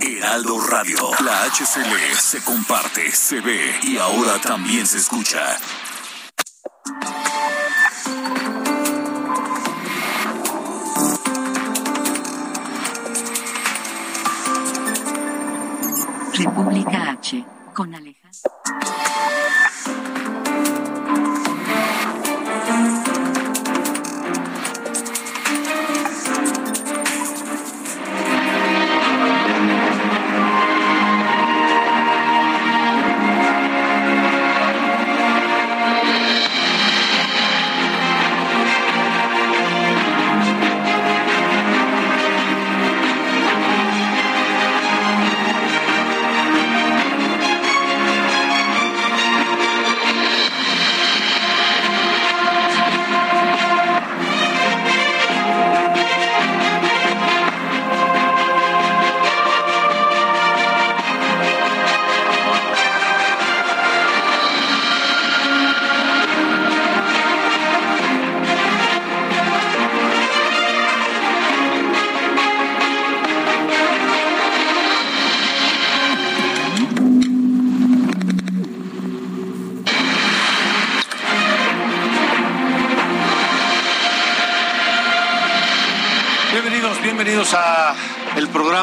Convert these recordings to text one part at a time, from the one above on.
Heraldo Radio. La HCL se comparte, se ve y ahora también se escucha. República H, con Alejandro.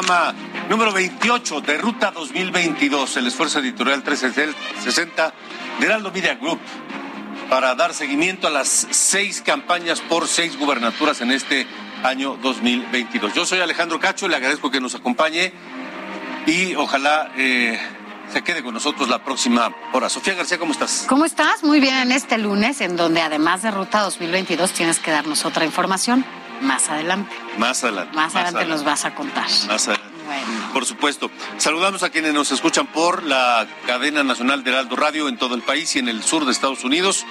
Programa número 28 de Ruta 2022, el esfuerzo editorial 360 de Heraldo Media Group para dar seguimiento a las seis campañas por seis gubernaturas en este año 2022. Yo soy Alejandro Cacho, le agradezco que nos acompañe y ojalá eh, se quede con nosotros la próxima hora. Sofía García, ¿cómo estás? ¿Cómo estás? Muy bien en este lunes, en donde además de Ruta 2022 tienes que darnos otra información más adelante. Más adelante. Más, adelante, nos vas a contar. Más adelante. Bueno. Por supuesto. Saludamos a quienes nos escuchan por la cadena nacional de Heraldo Radio en todo el país y en el sur de Estados Unidos.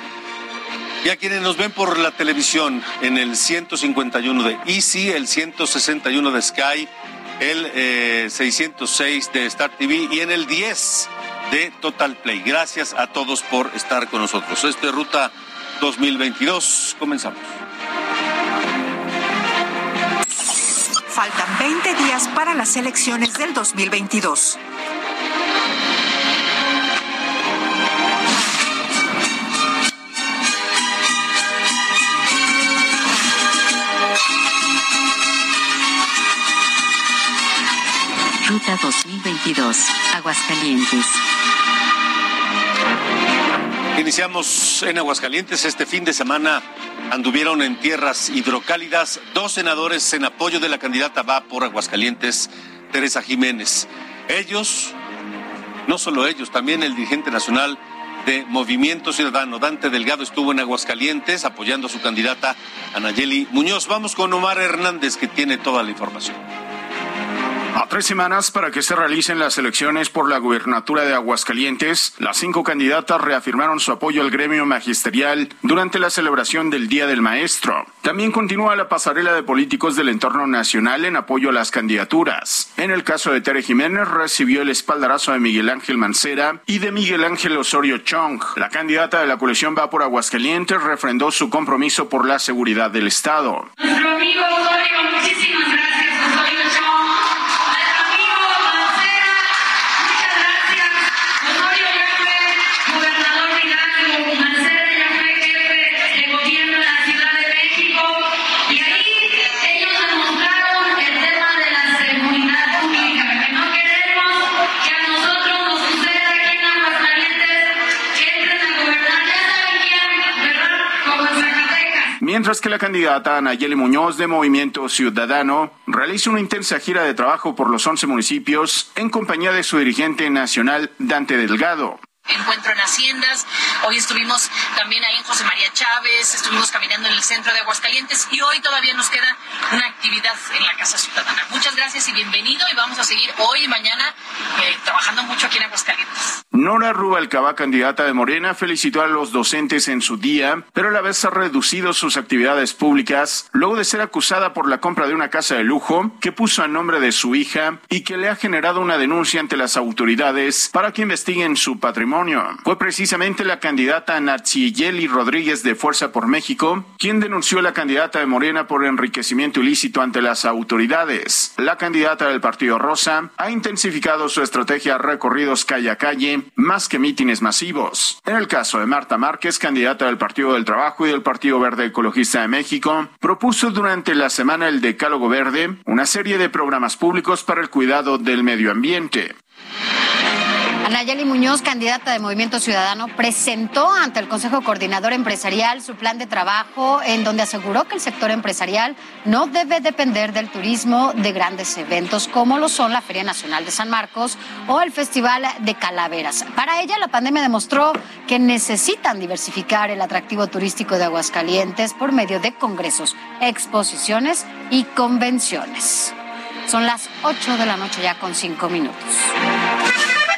Y a quienes nos ven por la televisión en el 151 de Easy, el 161 de Sky, el eh, 606 de Star TV y en el 10 de Total Play. Gracias a todos por estar con nosotros. Esto es Ruta 2022. Comenzamos. Faltan 20 días para las elecciones del 2022. Ruta 2022, Aguascalientes. Iniciamos en Aguascalientes. Este fin de semana anduvieron en tierras hidrocálidas dos senadores en apoyo de la candidata va por Aguascalientes, Teresa Jiménez. Ellos, no solo ellos, también el dirigente nacional de Movimiento Ciudadano, Dante Delgado, estuvo en Aguascalientes apoyando a su candidata Anayeli Muñoz. Vamos con Omar Hernández, que tiene toda la información. A tres semanas para que se realicen las elecciones por la gubernatura de Aguascalientes, las cinco candidatas reafirmaron su apoyo al gremio magisterial durante la celebración del Día del Maestro. También continúa la pasarela de políticos del entorno nacional en apoyo a las candidaturas. En el caso de Tere Jiménez, recibió el espaldarazo de Miguel Ángel Mancera y de Miguel Ángel Osorio Chong. La candidata de la coalición Va por Aguascalientes refrendó su compromiso por la seguridad del Estado. Nuestro amigo Osorio, muchísimas gracias, Osorio Chong. Mientras que la candidata Nayeli Muñoz de Movimiento Ciudadano realiza una intensa gira de trabajo por los 11 municipios en compañía de su dirigente nacional Dante Delgado. encuentro en Haciendas. Hoy estuvimos también ahí en José María Chávez, estuvimos caminando en el centro de Aguascalientes y hoy todavía nos queda una actividad en la Casa Ciudadana. Muchas gracias y bienvenido y vamos a seguir hoy y mañana eh, trabajando mucho aquí en Aguascalientes. Nora Rubalcaba, candidata de Morena, felicitó a los docentes en su día, pero a la vez ha reducido sus actividades públicas luego de ser acusada por la compra de una casa de lujo que puso a nombre de su hija y que le ha generado una denuncia ante las autoridades para que investiguen su patrimonio. Fue precisamente la candidata Natsiyeli Rodríguez de Fuerza por México quien denunció a la candidata de Morena por enriquecimiento ilícito ante las autoridades. La candidata del Partido Rosa ha intensificado su estrategia recorridos calle a calle más que mítines masivos. En el caso de Marta Márquez, candidata del Partido del Trabajo y del Partido Verde Ecologista de México, propuso durante la semana el Decálogo Verde una serie de programas públicos para el cuidado del medio ambiente. Anayeli Muñoz, candidata de Movimiento Ciudadano, presentó ante el Consejo Coordinador Empresarial su plan de trabajo en donde aseguró que el sector empresarial no debe depender del turismo de grandes eventos como lo son la Feria Nacional de San Marcos o el Festival de Calaveras. Para ella, la pandemia demostró que necesitan diversificar el atractivo turístico de Aguascalientes por medio de congresos, exposiciones y convenciones. Son las 8 de la noche ya con 5 minutos.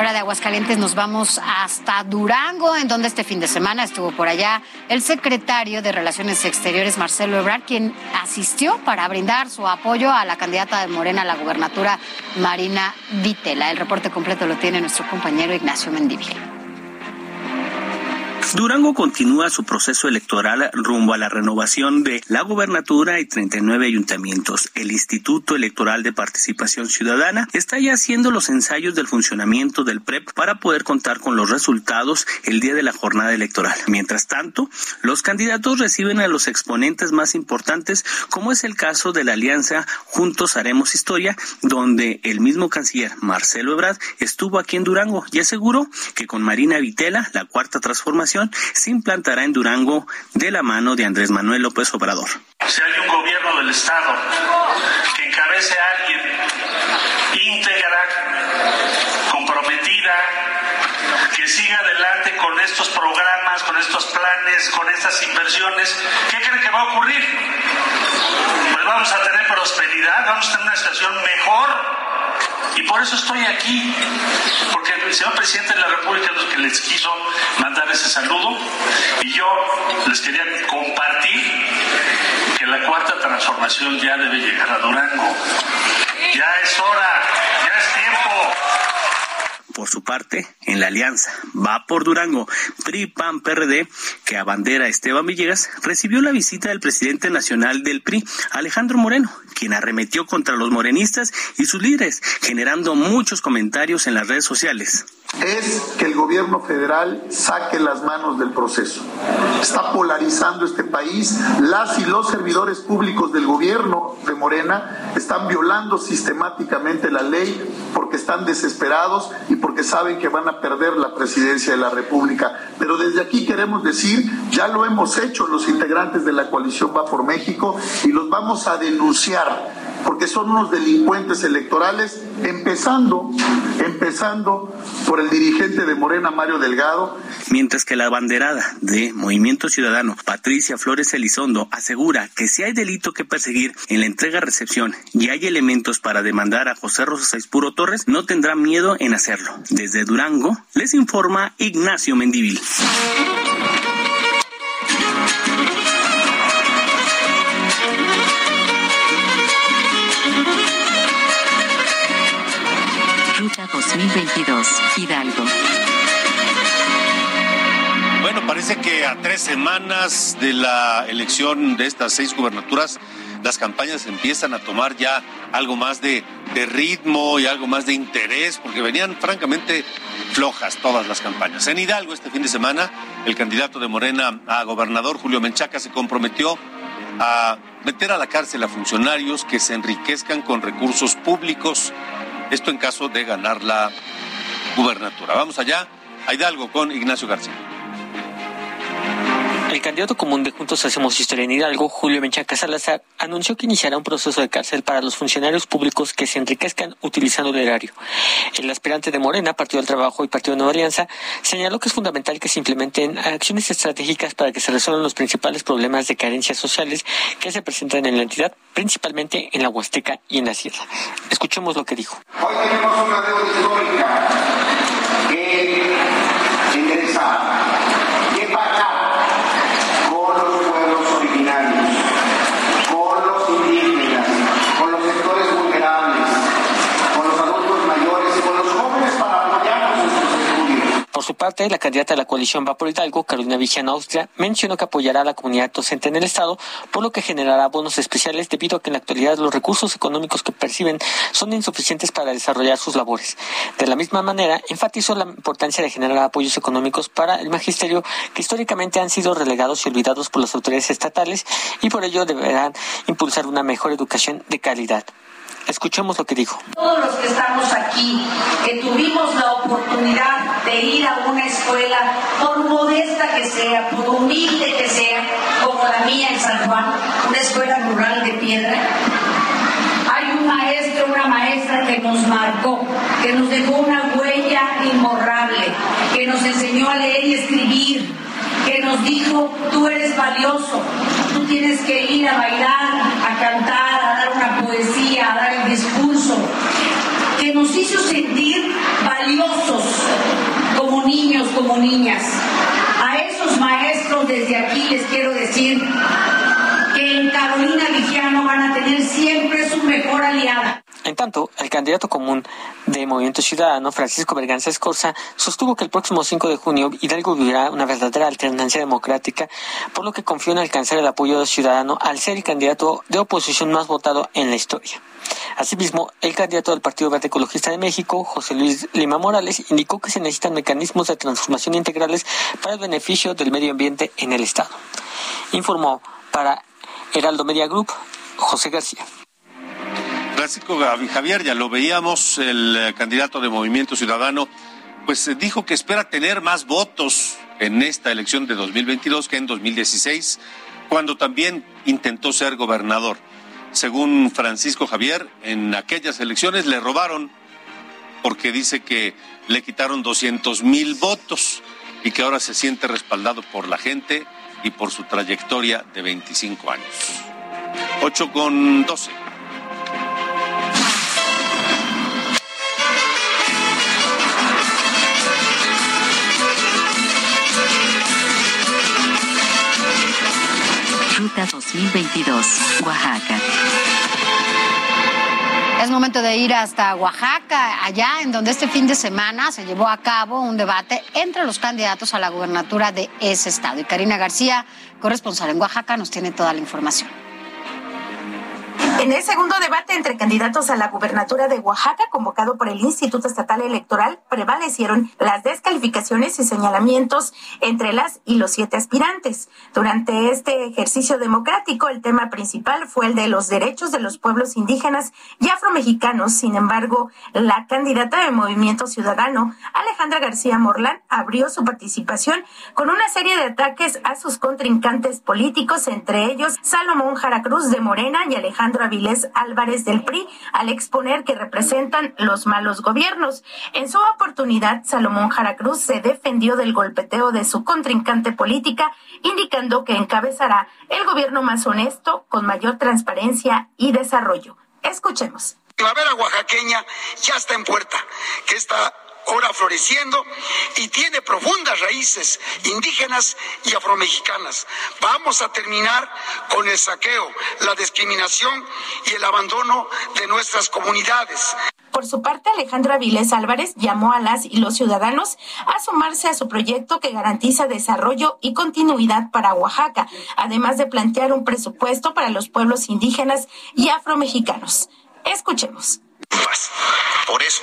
Ahora de Aguascalientes nos vamos hasta Durango, en donde este fin de semana estuvo por allá el secretario de Relaciones Exteriores, Marcelo Ebrard, quien asistió para brindar su apoyo a la candidata de Morena a la gubernatura, Marina Vitela. El reporte completo lo tiene nuestro compañero Ignacio Mendivil. Durango continúa su proceso electoral rumbo a la renovación de la gubernatura y 39 ayuntamientos. El Instituto Electoral de Participación Ciudadana está ya haciendo los ensayos del funcionamiento del PREP para poder contar con los resultados el día de la jornada electoral. Mientras tanto, los candidatos reciben a los exponentes más importantes, como es el caso de la alianza Juntos Haremos Historia, donde el mismo canciller Marcelo Ebrard estuvo aquí en Durango y aseguró que con Marina Vitela, la cuarta transformación, se implantará en Durango de la mano de Andrés Manuel López Obrador. Si hay un gobierno del Estado que encabece a alguien íntegra, comprometida, que siga adelante con estos programas, con estos planes, con estas inversiones, ¿qué creen que va a ocurrir? Pues vamos a tener prosperidad, vamos a tener una situación mejor y por eso estoy aquí, porque el señor presidente de la República es que les quiso mandar ese saludo y yo les quería compartir que la cuarta transformación ya debe llegar a Durango. Ya es hora, ya es tiempo. Por su parte, en la alianza. Va por Durango, PRI, PAN, PRD, que abandera Esteban Villegas, recibió la visita del presidente nacional del PRI, Alejandro Moreno, quien arremetió contra los morenistas y sus líderes, generando muchos comentarios en las redes sociales es que el gobierno federal saque las manos del proceso. Está polarizando este país. Las y los servidores públicos del gobierno de Morena están violando sistemáticamente la ley porque están desesperados y porque saben que van a perder la presidencia de la República. Pero desde aquí queremos decir, ya lo hemos hecho los integrantes de la coalición Va por México y los vamos a denunciar porque son unos delincuentes electorales, empezando, empezando por el dirigente de Morena, Mario Delgado. Mientras que la banderada de Movimiento Ciudadano, Patricia Flores Elizondo, asegura que si hay delito que perseguir en la entrega-recepción y hay elementos para demandar a José Rosas Puro Torres, no tendrá miedo en hacerlo. Desde Durango, les informa Ignacio Mendivil. 2022, Hidalgo. Bueno, parece que a tres semanas de la elección de estas seis gubernaturas, las campañas empiezan a tomar ya algo más de, de, ritmo y algo más de interés, porque venían francamente flojas todas las campañas. En Hidalgo este fin de semana, el candidato de Morena a gobernador, Julio Menchaca, se comprometió a meter a la cárcel a funcionarios que se enriquezcan con recursos públicos. Esto en caso de ganar la gubernatura. Vamos allá a Hidalgo con Ignacio García. El candidato común de Juntos Hacemos Historia en Hidalgo, Julio Menchaca Salazar, anunció que iniciará un proceso de cárcel para los funcionarios públicos que se enriquezcan utilizando el erario. El aspirante de Morena, Partido del Trabajo y Partido de Nueva Alianza señaló que es fundamental que se implementen acciones estratégicas para que se resuelvan los principales problemas de carencias sociales que se presentan en la entidad, principalmente en la Huasteca y en la Sierra. Escuchemos lo que dijo. Hoy tenemos una deuda histórica que ingresar, que pagar con los pueblos originarios, con los indígenas, con los sectores vulnerables, con los adultos mayores y con los jóvenes para apoyarnos en sus estudios. Por su parte, la candidata de la coalición Va por Hidalgo, Carolina Vigiana Austria, mencionó que apoyará a la comunidad docente en el Estado, por lo que generará bonos especiales debido a que en la actualidad los recursos económicos que perciben son insuficientes para desarrollar sus labores. De la misma manera, enfatizó la importancia de generar apoyos económicos para el magisterio que históricamente han sido relegados y olvidados por las autoridades estatales y por ello deberán impulsar una mejor educación de calidad. Escuchemos lo que dijo. Todos los que estamos aquí, que tuvimos la oportunidad de ir a una escuela, por modesta que sea, por humilde que sea, como la mía en San Juan, una escuela rural de piedra, hay un maestro, una maestra que nos marcó, que nos dejó una huella imborrable, que nos enseñó a leer y escribir, que nos dijo, tú eres valioso, tú tienes que ir a bailar, a cantar, poesía, a dar el discurso, que nos hizo sentir valiosos como niños, como niñas. A esos maestros desde aquí les quiero decir que en Carolina Vigiano van a tener siempre su mejor aliada. En tanto, el candidato común de Movimiento Ciudadano, Francisco Berganza Escorza, sostuvo que el próximo 5 de junio Hidalgo vivirá una verdadera alternancia democrática, por lo que confió en alcanzar el apoyo ciudadano al ser el candidato de oposición más votado en la historia. Asimismo, el candidato del Partido Verde Ecologista de México, José Luis Lima Morales, indicó que se necesitan mecanismos de transformación integrales para el beneficio del medio ambiente en el Estado. Informó para Heraldo Media Group, José García. Francisco Javier, ya lo veíamos, el eh, candidato de Movimiento Ciudadano, pues eh, dijo que espera tener más votos en esta elección de 2022 que en 2016, cuando también intentó ser gobernador. Según Francisco Javier, en aquellas elecciones le robaron porque dice que le quitaron 200 mil votos y que ahora se siente respaldado por la gente y por su trayectoria de 25 años. 8 con 12. Ruta 2022, Oaxaca. Es momento de ir hasta Oaxaca, allá en donde este fin de semana se llevó a cabo un debate entre los candidatos a la gubernatura de ese estado. Y Karina García, corresponsal en Oaxaca, nos tiene toda la información. En el segundo debate entre candidatos a la gubernatura de Oaxaca, convocado por el Instituto Estatal Electoral, prevalecieron las descalificaciones y señalamientos entre las y los siete aspirantes. Durante este ejercicio democrático, el tema principal fue el de los derechos de los pueblos indígenas y afromexicanos. Sin embargo, la candidata de Movimiento Ciudadano, Alejandra García Morlán, abrió su participación con una serie de ataques a sus contrincantes políticos, entre ellos Salomón Jaracruz de Morena y Alejandro Álvarez del PRI, al exponer que representan los malos gobiernos. En su oportunidad, Salomón Jaracruz se defendió del golpeteo de su contrincante política, indicando que encabezará el gobierno más honesto, con mayor transparencia y desarrollo. Escuchemos. La vera oaxaqueña ya está en puerta, que está ahora floreciendo y tiene profundas raíces indígenas y afromexicanas. Vamos a terminar con el saqueo, la discriminación y el abandono de nuestras comunidades. Por su parte, Alejandro Avilés Álvarez llamó a las y los ciudadanos a sumarse a su proyecto que garantiza desarrollo y continuidad para Oaxaca, además de plantear un presupuesto para los pueblos indígenas y afromexicanos. Escuchemos. Por eso,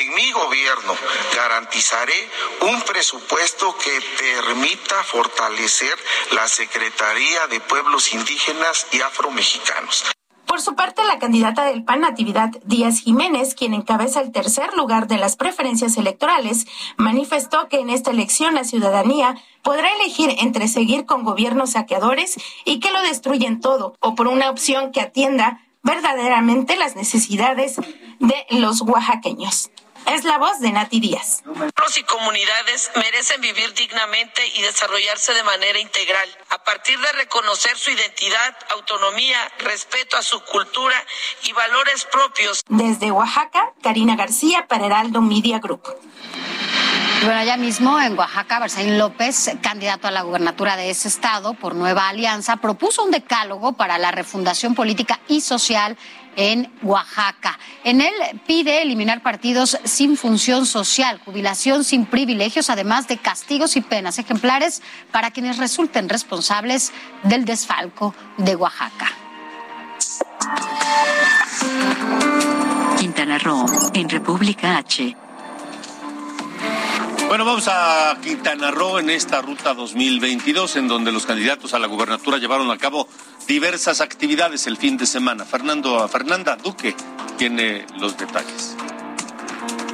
en mi gobierno garantizaré un presupuesto que permita fortalecer la Secretaría de Pueblos Indígenas y Afromexicanos. Por su parte, la candidata del PAN, Natividad Díaz Jiménez, quien encabeza el tercer lugar de las preferencias electorales, manifestó que en esta elección la ciudadanía podrá elegir entre seguir con gobiernos saqueadores y que lo destruyen todo, o por una opción que atienda verdaderamente las necesidades de los oaxaqueños. Es la voz de Nati Díaz. Pueblos y comunidades merecen vivir dignamente y desarrollarse de manera integral, a partir de reconocer su identidad, autonomía, respeto a su cultura y valores propios. Desde Oaxaca, Karina García para Heraldo Media Group. Bueno, allá mismo en Oaxaca, Bersaín López, candidato a la gubernatura de ese estado por Nueva Alianza, propuso un decálogo para la refundación política y social en Oaxaca. En él pide eliminar partidos sin función social, jubilación sin privilegios, además de castigos y penas ejemplares para quienes resulten responsables del desfalco de Oaxaca. Quintana Roo, en República H. Bueno, vamos a Quintana Roo en esta ruta 2022, en donde los candidatos a la gubernatura llevaron a cabo diversas actividades el fin de semana. Fernando, Fernanda Duque tiene los detalles.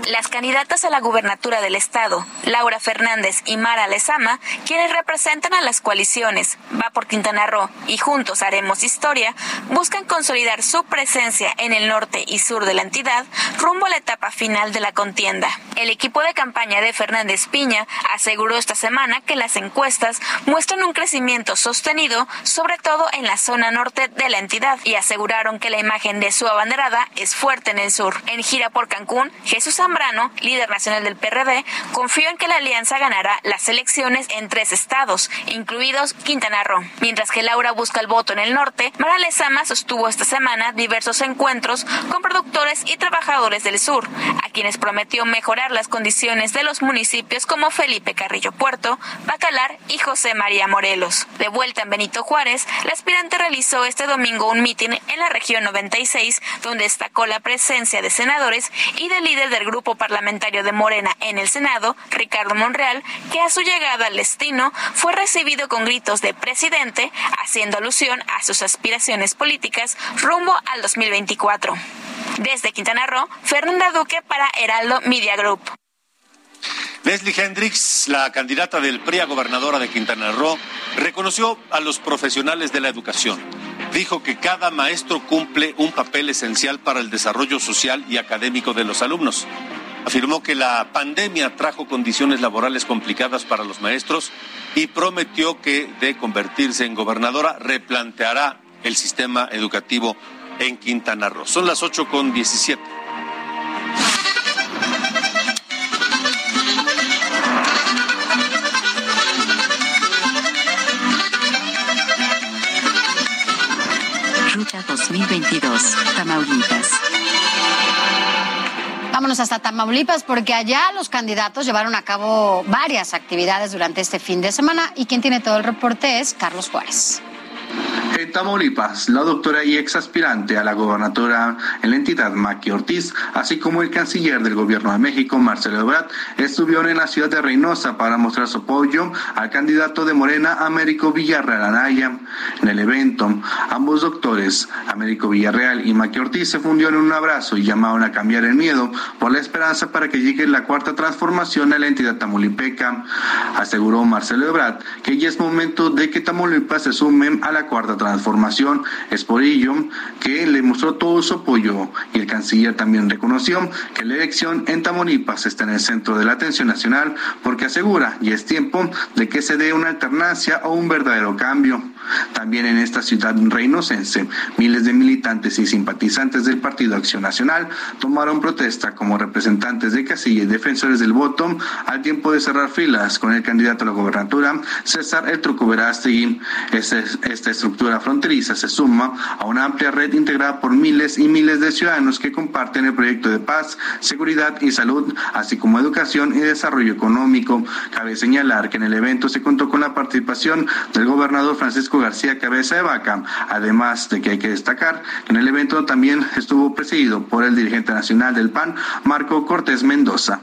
Las candidatas a la gubernatura del estado, Laura Fernández y Mara Lezama, quienes representan a las coaliciones Va por Quintana Roo y Juntos Haremos Historia, buscan consolidar su presencia en el norte y sur de la entidad rumbo a la etapa final de la contienda. El equipo de campaña de Fernández Piña aseguró esta semana que las encuestas muestran un crecimiento sostenido, sobre todo en la zona norte de la entidad, y aseguraron que la imagen de su abanderada es fuerte en el sur. En gira por Cancún, Jesús Zambrano, líder nacional del PRD, confió en que la alianza ganará las elecciones en tres estados, incluidos Quintana Roo. Mientras que Laura busca el voto en el norte, Mara Lezama sostuvo esta semana diversos encuentros con productores y trabajadores del sur, a quienes prometió mejorar las condiciones de los municipios como Felipe Carrillo Puerto, Bacalar y José María Morelos. De vuelta en Benito Juárez, la aspirante realizó este domingo un mitin en la región 96, donde destacó la presencia de senadores y del líder del grupo parlamentario de Morena en el Senado, Ricardo Monreal, que a su llegada al destino fue recibido con gritos de presidente, haciendo alusión a sus aspiraciones políticas rumbo al 2024. Desde Quintana Roo, Fernanda Duque para Heraldo Media Group. Leslie Hendricks, la candidata del PRI a gobernadora de Quintana Roo, reconoció a los profesionales de la educación. Dijo que cada maestro cumple un papel esencial para el desarrollo social y académico de los alumnos. Afirmó que la pandemia trajo condiciones laborales complicadas para los maestros y prometió que de convertirse en gobernadora replanteará el sistema educativo en Quintana Roo. Son las 8 con 17. Ruta 2022, Tamaulipas. Vámonos hasta Tamaulipas porque allá los candidatos llevaron a cabo varias actividades durante este fin de semana y quien tiene todo el reporte es Carlos Juárez. En Tamaulipas, la doctora y ex aspirante a la gobernatura en la entidad, Maki Ortiz, así como el canciller del gobierno de México, Marcelo Ebrard, estuvieron en la ciudad de Reynosa para mostrar su apoyo al candidato de Morena, Américo Villarreal Anaya. En el evento, ambos doctores, Américo Villarreal y Maki Ortiz, se fundieron en un abrazo y llamaron a cambiar el miedo por la esperanza para que llegue la cuarta transformación a la entidad tamaulipeca. Aseguró Marcelo Ebrard que ya es momento de que Tamaulipas se sumen a la cuarta transformación. Es por ello que le mostró todo su apoyo y el canciller también reconoció que la elección en Tamaulipas está en el centro de la atención nacional porque asegura y es tiempo de que se dé una alternancia o un verdadero cambio. También en esta ciudad reinocense, miles de militantes y simpatizantes del Partido Acción Nacional tomaron protesta como representantes de casilla y defensores del voto al tiempo de cerrar filas con el candidato a la gobernatura, César El Truco Verástegui. Esta estructura fronteriza se suma a una amplia red integrada por miles y miles de ciudadanos que comparten el proyecto de paz, seguridad y salud, así como educación y desarrollo económico. Cabe señalar que en el evento se contó con la participación del gobernador Francisco García Cabeza de Vaca, además de que hay que destacar que en el evento también estuvo presidido por el dirigente nacional del PAN, Marco Cortés Mendoza.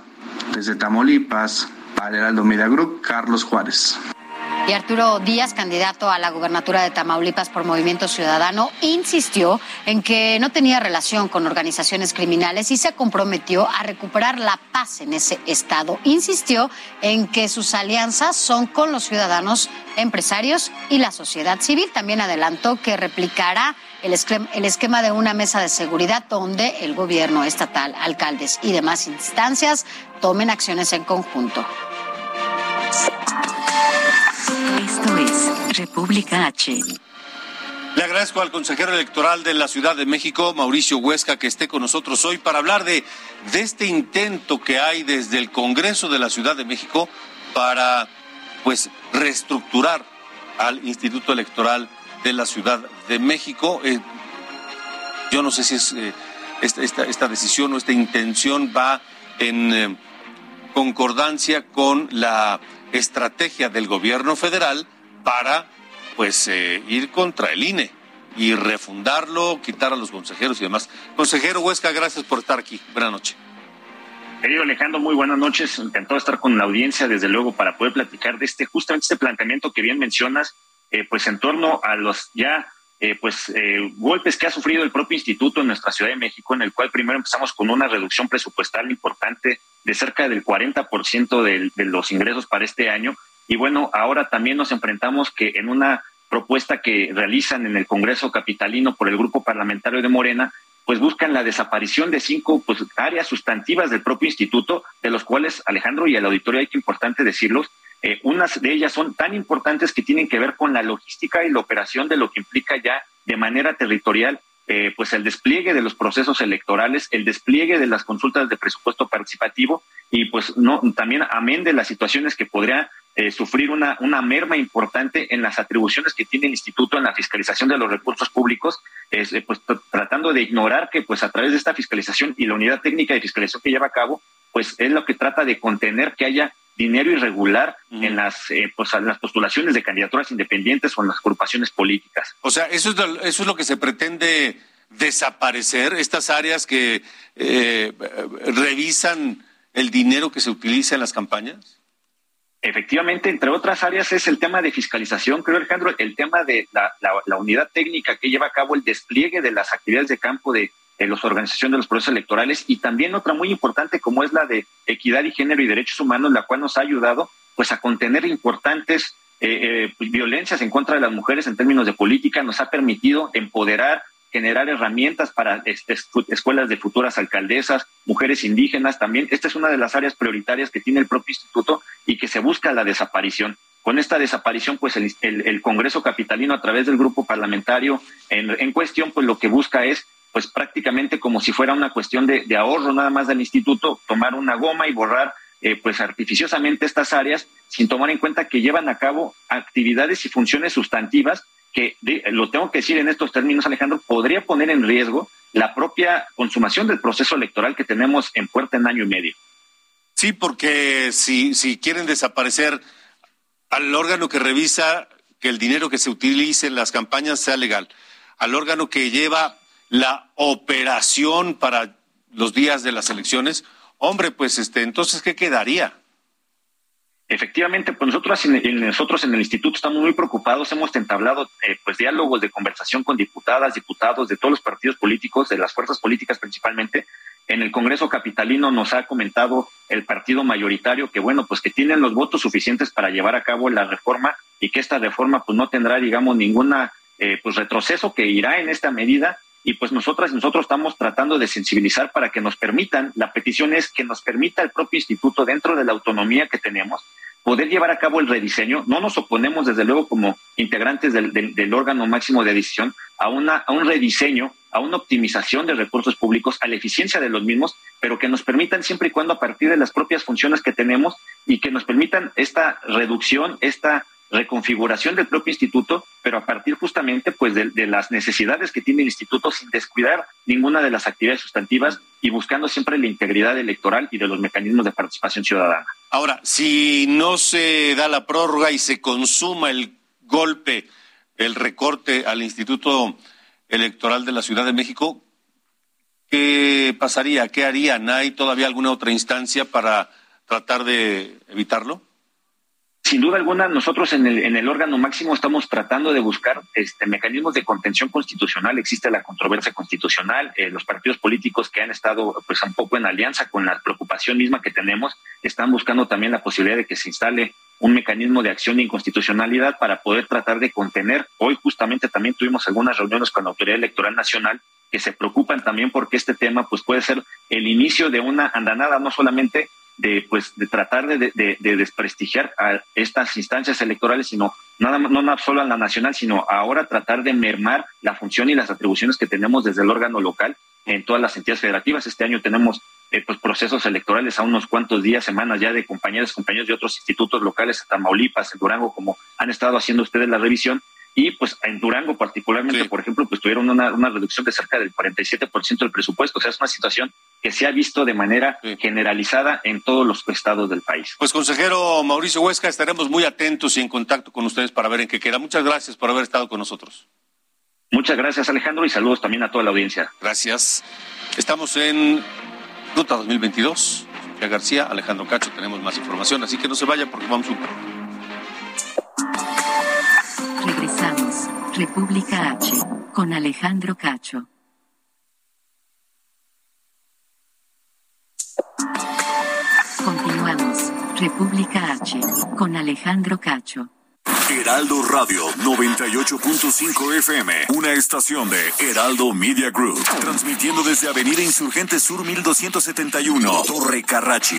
Desde Tamaulipas, para Heraldo Media Group, Carlos Juárez. Y Arturo Díaz, candidato a la gubernatura de Tamaulipas por Movimiento Ciudadano, insistió en que no tenía relación con organizaciones criminales y se comprometió a recuperar la paz en ese estado. Insistió en que sus alianzas son con los ciudadanos, empresarios y la sociedad civil. También adelantó que replicará el esquema, de una mesa de seguridad donde el gobierno estatal, alcaldes y demás instancias tomen acciones en conjunto. República H. Le agradezco al consejero electoral de la Ciudad de México, Mauricio Huesca, que esté con nosotros hoy para hablar de, de este intento que hay desde el Congreso de la Ciudad de México para pues reestructurar al Instituto Electoral de la Ciudad de México. Eh, yo no sé si es eh, esta, esta, decisión o esta intención va en eh, concordancia con la estrategia del gobierno federal para pues ir contra el INE y refundarlo, quitar a los consejeros y demás. Consejero Huesca, gracias por estar aquí. Buenas noches. Querido Alejandro, muy buenas noches. Encantado de estar con la audiencia, desde luego, para poder platicar de este, justamente este planteamiento que bien mencionas, eh, pues en torno a los ya eh, pues eh, golpes que ha sufrido el propio instituto en nuestra Ciudad de México, en el cual primero empezamos con una reducción presupuestal importante de cerca del 40% de, de los ingresos para este año. Y bueno, ahora también nos enfrentamos que en una propuesta que realizan en el Congreso Capitalino por el Grupo Parlamentario de Morena, pues buscan la desaparición de cinco pues, áreas sustantivas del propio instituto, de los cuales, Alejandro y el auditorio, hay que importante decirlos, eh, unas de ellas son tan importantes que tienen que ver con la logística y la operación de lo que implica ya de manera territorial eh, pues el despliegue de los procesos electorales, el despliegue de las consultas de presupuesto participativo y pues no también amén de las situaciones que podría eh, sufrir una, una merma importante en las atribuciones que tiene el instituto en la fiscalización de los recursos públicos, pues tratando de ignorar que pues a través de esta fiscalización y la unidad técnica de fiscalización que lleva a cabo, pues es lo que trata de contener que haya dinero irregular en las, eh, pues, las postulaciones de candidaturas independientes o en las agrupaciones políticas. O sea, eso es lo, eso es lo que se pretende desaparecer, estas áreas que eh, revisan el dinero que se utiliza en las campañas. Efectivamente, entre otras áreas es el tema de fiscalización, creo Alejandro, el tema de la, unidad técnica que lleva a cabo el despliegue de las actividades de campo de en la organización de los procesos electorales y también otra muy importante como es la de equidad y género y derechos humanos, la cual nos ha ayudado pues a contener importantes eh, eh, violencias en contra de las mujeres en términos de política, nos ha permitido empoderar, generar herramientas para este, escuelas de futuras alcaldesas, mujeres indígenas también. Esta es una de las áreas prioritarias que tiene el propio instituto y que se busca la desaparición. Con esta desaparición, pues el, Congreso Capitalino, a través del grupo parlamentario en, cuestión, pues lo que busca es pues prácticamente como si fuera una cuestión de, ahorro nada más del instituto, tomar una goma y borrar eh, pues artificiosamente estas áreas sin tomar en cuenta que llevan a cabo actividades y funciones sustantivas que, lo tengo que decir en estos términos, Alejandro, podría poner en riesgo la propia consumación del proceso electoral que tenemos en puerta en año y medio. Sí, porque si, si quieren desaparecer al órgano que revisa que el dinero que se utilice en las campañas sea legal, al órgano que lleva la operación para los días de las elecciones, hombre, pues este, entonces, ¿qué quedaría? Efectivamente, pues nosotros en, nosotros en el instituto estamos muy preocupados, hemos entablado eh, pues diálogos de conversación con diputadas, diputados de todos los partidos políticos, de las fuerzas políticas principalmente. En el Congreso capitalino nos ha comentado el partido mayoritario que bueno, pues que tienen los votos suficientes para llevar a cabo la reforma y que esta reforma pues no tendrá digamos ninguna eh, pues retroceso que irá en esta medida y pues nosotras y nosotros estamos tratando de sensibilizar para que nos permitan, la petición es que nos permita el propio instituto dentro de la autonomía que tenemos poder llevar a cabo el rediseño. No nos oponemos desde luego como integrantes del, del, órgano máximo de decisión a, una, a un rediseño, a una optimización de recursos públicos, a la eficiencia de los mismos, pero que nos permitan siempre y cuando a partir de las propias funciones que tenemos y que nos permitan esta reducción, esta reconfiguración del propio instituto, pero a partir justamente pues de, las necesidades que tiene el instituto sin descuidar ninguna de las actividades sustantivas y buscando siempre la integridad electoral y de los mecanismos de participación ciudadana. Ahora, si no se da la prórroga y se consuma el golpe, el recorte al Instituto Electoral de la Ciudad de México, ¿qué pasaría? ¿Qué harían? ¿Hay todavía alguna otra instancia para tratar de evitarlo? Sin duda alguna, nosotros en el, órgano máximo estamos tratando de buscar este, mecanismos de contención constitucional. Existe la controversia constitucional. Eh, los partidos políticos que han estado pues, un poco en alianza con la preocupación misma que tenemos están buscando también la posibilidad de que se instale un mecanismo de acción de inconstitucionalidad para poder tratar de contener. Hoy justamente también tuvimos algunas reuniones con la Autoridad Electoral Nacional que se preocupan también porque este tema pues puede ser el inicio de una andanada no solamente de pues de tratar de, de, desprestigiar a estas instancias electorales, sino nada no solo a la nacional, sino ahora tratar de mermar la función y las atribuciones que tenemos desde el órgano local en todas las entidades federativas. Este año tenemos eh, pues procesos electorales a unos cuantos días, semanas ya de compañeros, compañeros de otros institutos locales, Tamaulipas, Durango, como han estado haciendo ustedes la revisión, y pues en Durango particularmente, por ejemplo, pues tuvieron una, una, reducción de cerca del 47% del presupuesto. O sea, es una situación que se ha visto de manera generalizada en todos los estados del país. Pues consejero Mauricio Huesca, estaremos muy atentos y en contacto con ustedes para ver en qué queda. Muchas gracias por haber estado con nosotros. Muchas gracias Alejandro y saludos también a toda la audiencia. Gracias. Estamos en Ruta 2022. Sofía García, Alejandro Cacho, tenemos más información, así que no se vaya porque vamos un República H, con Alejandro Cacho. Continuamos. República H, con Alejandro Cacho. Heraldo Radio 98.5 FM, una estación de Heraldo Media Group, transmitiendo desde Avenida Insurgente Sur 1271, Torre Carrachi.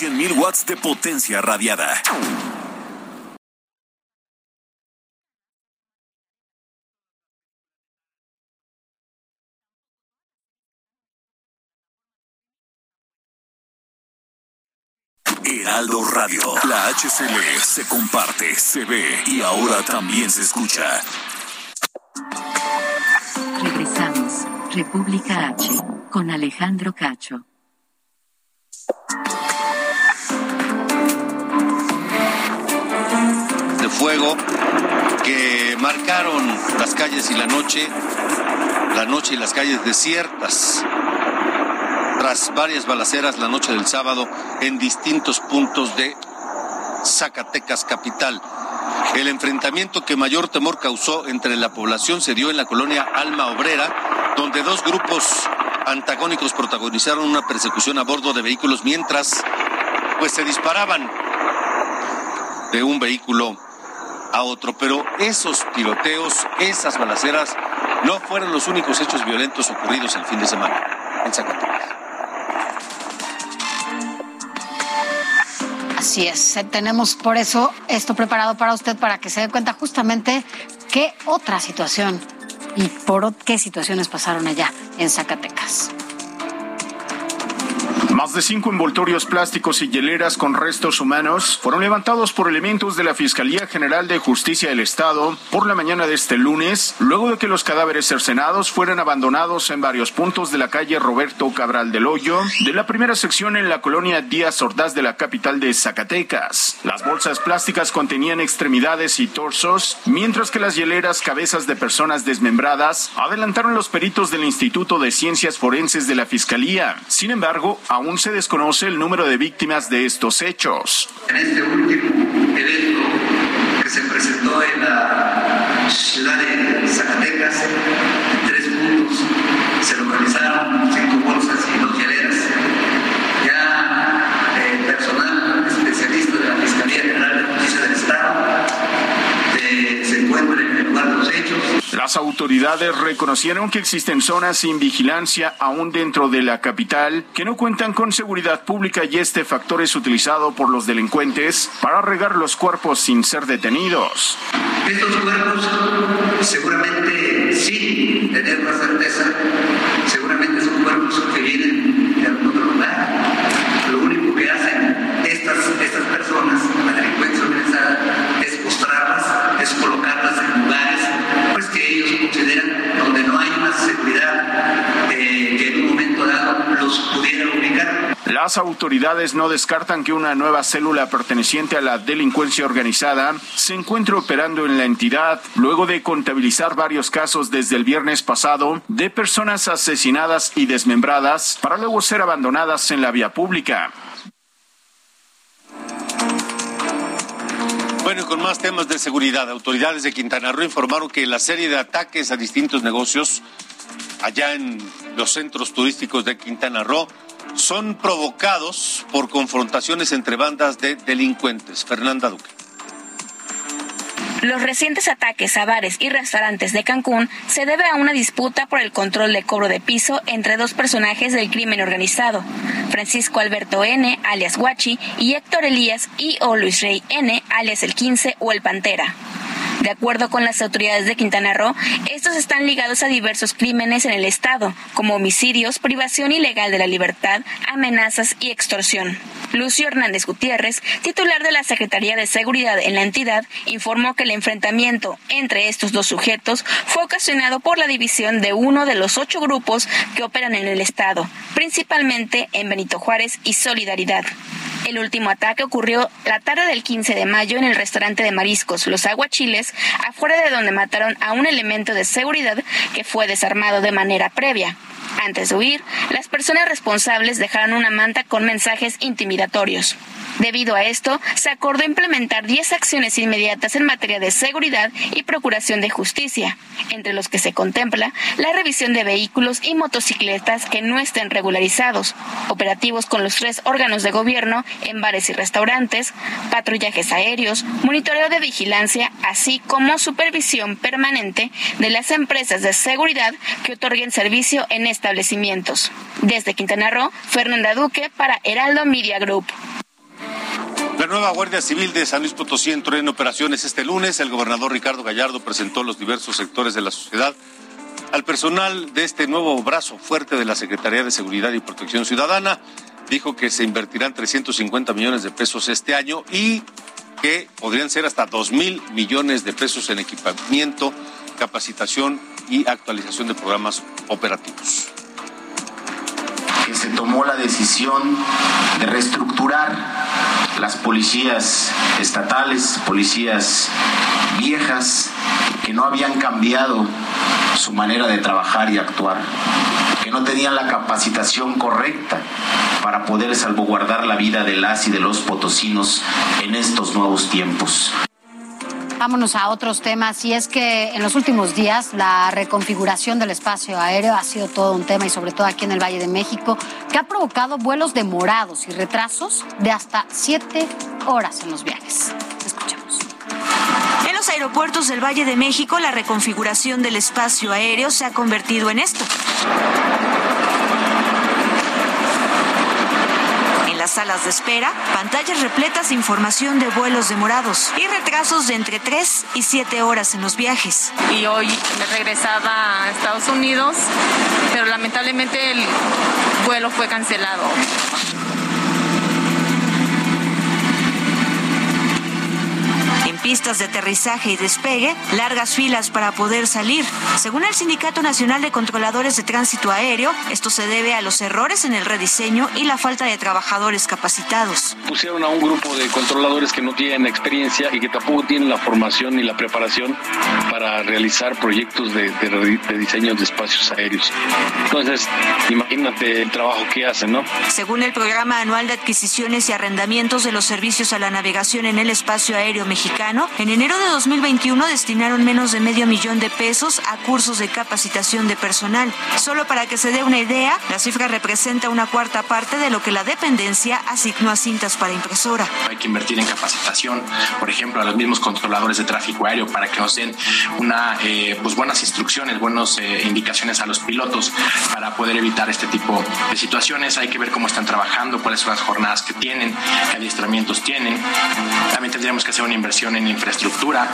100.000 watts de potencia radiada. Heraldo Radio. La HCL se comparte, se ve y ahora también se escucha. Regresamos. República H. Con Alejandro Cacho. Fuego que marcaron las calles y la noche, la noche y las calles desiertas tras varias balaceras la noche del sábado en distintos puntos de Zacatecas capital. El enfrentamiento que mayor temor causó entre la población se dio en la colonia Alma Obrera, donde dos grupos antagónicos protagonizaron una persecución a bordo de vehículos mientras pues se disparaban de un vehículo a otro. Pero esos tiroteos, esas balaceras, no fueron los únicos hechos violentos ocurridos el fin de semana en Zacatecas. Así es, eh, tenemos por eso esto preparado para usted para que se dé cuenta justamente qué otra situación y por qué situaciones pasaron allá en Zacatecas. Más de cinco envoltorios plásticos y hieleras con restos humanos fueron levantados por elementos de la Fiscalía General de Justicia del Estado por la mañana de este lunes, luego de que los cadáveres cercenados fueran abandonados en varios puntos de la calle Roberto Cabral del Hoyo, de la primera sección en la colonia Díaz Ordaz de la capital de Zacatecas. Las bolsas plásticas contenían extremidades y torsos, mientras que las hieleras cabezas de personas desmembradas adelantaron los peritos del Instituto de Ciencias Forenses de la Fiscalía. Sin embargo, aún se desconoce el número de víctimas de estos hechos. En este último evento que se presentó en la ciudad de Zacatecas, en tres puntos se localizaron Las autoridades reconocieron que existen zonas sin vigilancia aún dentro de la capital que no cuentan con seguridad pública y este factor es utilizado por los delincuentes para regar los cuerpos sin ser detenidos. Estos cuerpos seguramente sí tener la Las autoridades no descartan que una nueva célula perteneciente a la delincuencia organizada se encuentre operando en la entidad luego de contabilizar varios casos desde el viernes pasado de personas asesinadas y desmembradas para luego ser abandonadas en la vía pública. Bueno, y con más temas de seguridad, autoridades de Quintana Roo informaron que la serie de ataques a distintos negocios allá en los centros turísticos de Quintana Roo son provocados por confrontaciones entre bandas de delincuentes. Fernanda Duque. Los recientes ataques a bares y restaurantes de Cancún se debe a una disputa por el control de cobro de piso entre dos personajes del crimen organizado, Francisco Alberto N., alias Guachi, y Héctor Elías y o Luis Rey N., alias el 15 o el Pantera. De acuerdo con las autoridades de Quintana Roo, estos están ligados a diversos crímenes en el Estado, como homicidios, privación ilegal de la libertad, amenazas y extorsión. Lucio Hernández Gutiérrez, titular de la Secretaría de Seguridad en la entidad, informó que el enfrentamiento entre estos dos sujetos fue ocasionado por la división de uno de los ocho grupos que operan en el Estado, principalmente en Benito Juárez y Solidaridad. El último ataque ocurrió la tarde del 15 de mayo en el restaurante de mariscos Los Aguachiles, afuera de donde mataron a un elemento de seguridad que fue desarmado de manera previa. Antes de huir, las personas responsables dejaron una manta con mensajes intimidatorios. Debido a esto, se acordó implementar 10 acciones inmediatas en materia de seguridad y procuración de justicia, entre los que se contempla la revisión de vehículos y motocicletas que no estén regularizados, operativos con los tres órganos de gobierno en bares y restaurantes, patrullajes aéreos, monitoreo de vigilancia, así como supervisión permanente de las empresas de seguridad que otorguen servicio en Desde Quintana Roo, Fernanda Duque para Heraldo Media Group. La nueva Guardia Civil de San Luis Potosí entró en operaciones este lunes. El gobernador Ricardo Gallardo presentó los diversos sectores de la sociedad al personal de este nuevo brazo fuerte de la Secretaría de Seguridad y Protección Ciudadana. Dijo que se invertirán 350 millones de pesos este año y que podrían ser hasta 2 mil millones de pesos en equipamiento, capacitación y actualización de programas operativos que se tomó la decisión de reestructurar las policías estatales, policías viejas, que no habían cambiado su manera de trabajar y actuar, que no tenían la capacitación correcta para poder salvaguardar la vida de las y de los potosinos en estos nuevos tiempos. Vámonos a otros temas. Y es que en los últimos días la reconfiguración del espacio aéreo ha sido todo un tema y sobre todo aquí en el Valle de México, que ha provocado vuelos demorados y retrasos de hasta siete horas en los viajes. Escuchemos. En los aeropuertos del Valle de México, la reconfiguración del espacio aéreo se ha convertido en esto. Las salas de espera, pantallas repletas de información de vuelos demorados y retrasos de entre 3 y 7 horas en los viajes. Y hoy me regresaba a Estados Unidos, pero lamentablemente el vuelo fue cancelado. Pistas de aterrizaje y despegue, largas filas para poder salir. Según el Sindicato Nacional de Controladores de Tránsito Aéreo, esto se debe a los errores en el rediseño y la falta de trabajadores capacitados. Pusieron a un grupo de controladores que no tienen experiencia y que tampoco tienen la formación ni la preparación para realizar proyectos de, de diseño de espacios aéreos. Entonces, imagínate el trabajo que hacen, ¿no? Según el Programa Anual de Adquisiciones y Arrendamientos de los Servicios a la Navegación en el Espacio Aéreo Mexicano, en enero de 2021 destinaron menos de medio millón de pesos a cursos de capacitación de personal. Solo para que se dé una idea, la cifra representa una cuarta parte de lo que la dependencia asignó a cintas para impresora. Hay que invertir en capacitación, por ejemplo, a los mismos controladores de tráfico aéreo para que nos den una, eh, pues buenas instrucciones, buenas eh, indicaciones a los pilotos para poder evitar este tipo de situaciones. Hay que ver cómo están trabajando, cuáles son las jornadas que tienen, qué adiestramientos tienen. También tendríamos que hacer una inversión en infraestructura,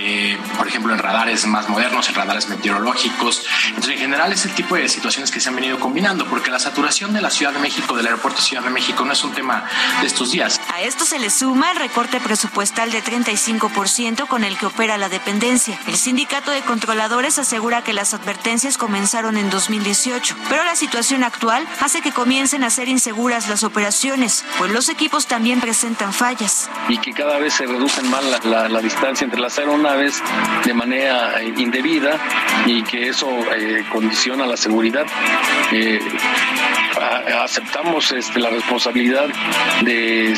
eh, por ejemplo, en radares más modernos, en radares meteorológicos. Entonces, en general es el tipo de situaciones que se han venido combinando, porque la saturación de la Ciudad de México, del aeropuerto Ciudad de México, no es un tema de estos días. A esto se le suma el recorte presupuestal de 35% con el que opera la dependencia. El sindicato de controladores asegura que las advertencias comenzaron en 2018, pero la situación actual hace que comiencen a ser inseguras las operaciones, pues los equipos también presentan fallas. Y que cada vez se reducen más la, distancia entre las aeronaves de manera eh, indebida y que eso eh, condiciona la seguridad. Eh, aceptamos este, la responsabilidad de,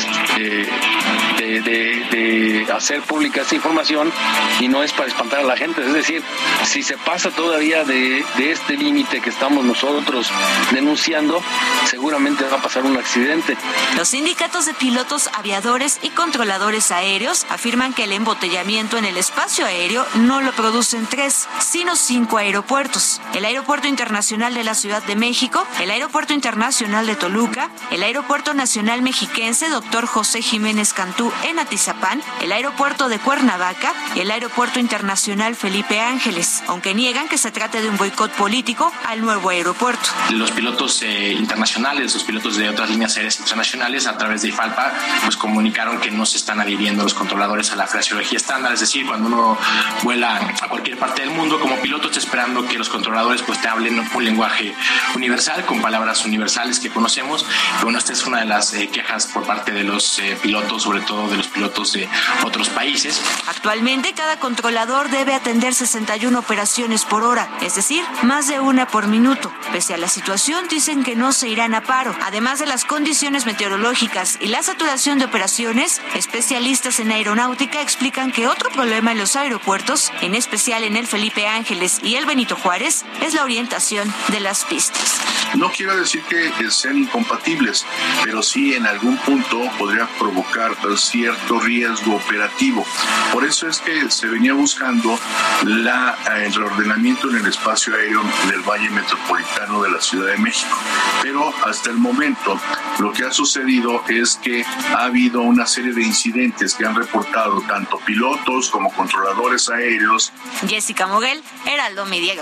de, de, hacer pública esta información y no es para espantar a la gente. Es decir, si se pasa todavía de, este límite que estamos nosotros denunciando, seguramente va a pasar un accidente. Los sindicatos de pilotos, aviadores y controladores aéreos afirman que el embotellamiento en el espacio aéreo no lo producen tres, sino cinco aeropuertos. El Aeropuerto Internacional de la Ciudad de México, el Aeropuerto Internacional de Toluca, el Aeropuerto Nacional Mexiquense Dr. José Jiménez Cantú en Atizapán, el Aeropuerto de Cuernavaca y el Aeropuerto Internacional Felipe Ángeles, aunque niegan que se trate de un boicot político al nuevo aeropuerto. Los pilotos eh, internacionales, los pilotos de otras líneas aéreas internacionales, a través de IFALPA, pues comunicaron que no se están adhiriendo los controladores a la fraseología estándar, es decir, cuando uno vuela a cualquier parte del mundo como piloto está esperando que los controladores pues te hablen un lenguaje universal con palabras universales que conocemos. bueno, esta es una de las eh, quejas por parte de los eh, pilotos, sobre todo de los pilotos de otros países. Actualmente cada controlador debe atender 61 operaciones por hora, es decir, más de una por minuto. Pese a la situación, dicen que no se irán a paro. Además de las condiciones meteorológicas y la saturación de operaciones, especialistas en aeronáutica explican que otro problema en los aeropuertos, en especial en el Felipe Ángeles y el Benito Juárez, es la orientación de las pistas. No quiero decir que sean incompatibles, pero sí en algún punto podría provocar cierto riesgo operativo. Por eso es que se venía buscando la, eh, el reordenamiento en el espacio aéreo del Valle Metropolitano de la Ciudad de México. Pero hasta el momento lo que ha sucedido es que ha habido una serie de incidentes que han reportado tanto pilotos como controladores aéreos. Jessica Moguel, Heraldo Media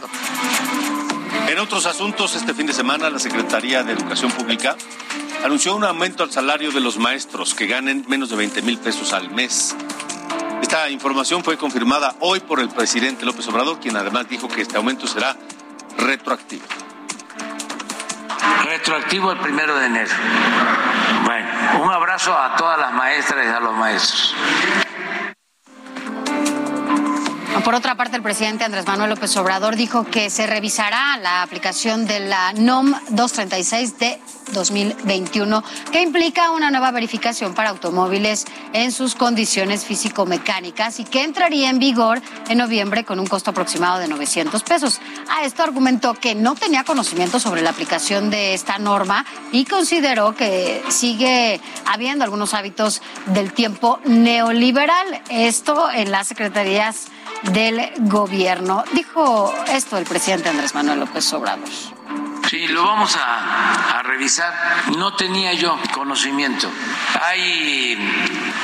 En otros asuntos, este fin de semana la Secretaría de Educación Pública anunció un aumento al salario de los maestros que ganen menos de 20 mil pesos al mes. Esta información fue confirmada hoy por el presidente López Obrador, quien además dijo que este aumento será retroactivo. Retroactivo el primero de enero. Bueno, un abrazo a todas las maestras y a los maestros. Por otra parte, el presidente Andrés Manuel López Obrador dijo que se revisará la aplicación de la NOM 236 de 2021, que implica una nueva verificación para automóviles en sus condiciones físico-mecánicas y que entraría en vigor en noviembre con un costo aproximado de 900 pesos. A esto argumentó que no tenía conocimiento sobre la aplicación de esta norma y consideró que sigue habiendo algunos hábitos del tiempo neoliberal. Esto en las secretarías del gobierno. Dijo esto el presidente Andrés Manuel López Obrador. Sí, lo vamos a, revisar. No tenía yo conocimiento. Hay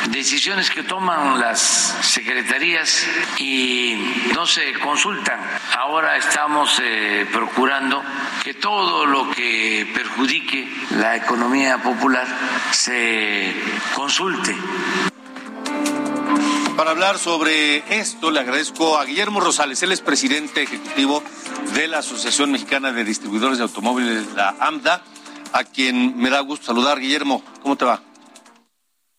decisiones que toman las secretarías y no se consultan. Ahora estamos eh, procurando que todo lo que perjudique la economía popular se consulte. Para hablar sobre esto, le agradezco a Guillermo Rosales, él es presidente ejecutivo de la Asociación Mexicana de Distribuidores de Automóviles, la AMDA, a quien me da gusto saludar. Guillermo, ¿cómo te va?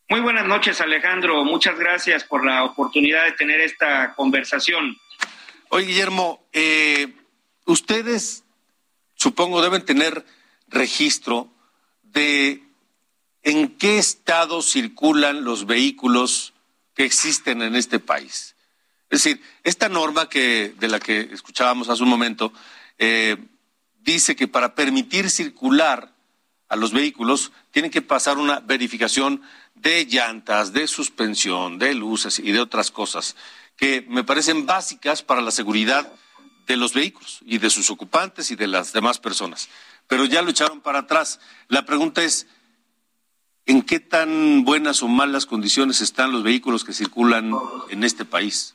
Muy buenas noches, Alejandro. Muchas gracias por la oportunidad de tener esta conversación. Oye, Guillermo, eh, ustedes supongo deben tener registro de en qué estado circulan los vehículos que existen en este país. Es decir, esta norma que, de la que escuchábamos hace un momento eh, dice que para permitir circular a los vehículos tienen que pasar una verificación de llantas, de suspensión, de luces y de otras cosas que me parecen básicas para la seguridad de los vehículos y de sus ocupantes y de las demás personas. Pero ya lo echaron para atrás. La pregunta es, ¿En qué tan buenas o malas condiciones están los vehículos que circulan en este país?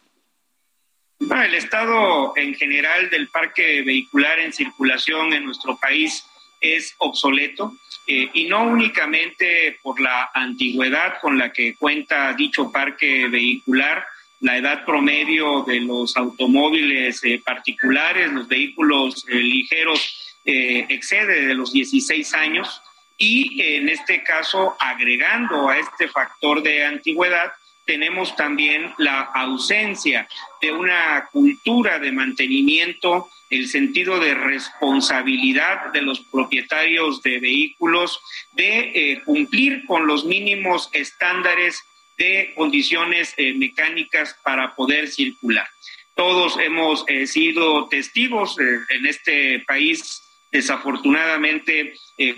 el estado en general del parque vehicular en circulación en nuestro país es obsoleto eh, y no únicamente por la antigüedad con la que cuenta dicho parque vehicular, la edad promedio de los automóviles eh, particulares, los vehículos eh, ligeros, excede de los 16 años y en este caso agregando a este factor de antigüedad, tenemos también la ausencia de una cultura de mantenimiento, el sentido de responsabilidad de los propietarios de vehículos, de eh, cumplir con los mínimos estándares de condiciones eh, mecánicas para poder circular. Todos hemos eh, sido testigos en este país desafortunadamente